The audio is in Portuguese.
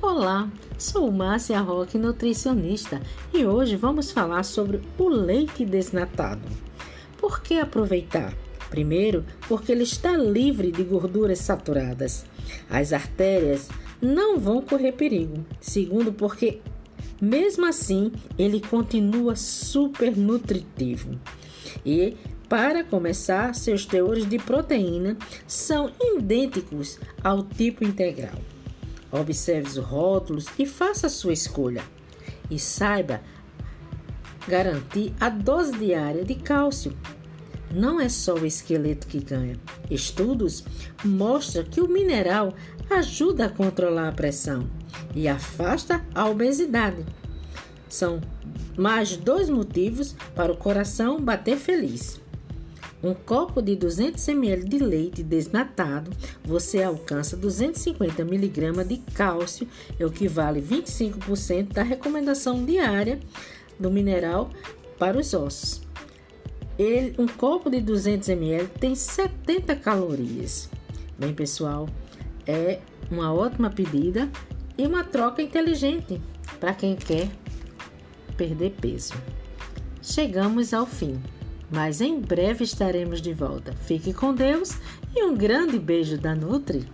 Olá, sou Márcia Roque, nutricionista, e hoje vamos falar sobre o leite desnatado. Por que aproveitar? Primeiro, porque ele está livre de gorduras saturadas. As artérias não vão correr perigo. Segundo, porque mesmo assim ele continua super nutritivo. E para começar, seus teores de proteína são idênticos ao tipo integral. Observe os rótulos e faça a sua escolha. E saiba garantir a dose diária de cálcio. Não é só o esqueleto que ganha. Estudos mostram que o mineral ajuda a controlar a pressão e afasta a obesidade. São mais dois motivos para o coração bater feliz. Um copo de 200 ml de leite desnatado, você alcança 250 mg de cálcio, equivale 25% da recomendação diária do mineral para os ossos. Ele, um copo de 200 ml tem 70 calorias. Bem, pessoal, é uma ótima pedida e uma troca inteligente para quem quer perder peso. Chegamos ao fim mas em breve estaremos de volta. Fique com Deus e um grande beijo da Nutri.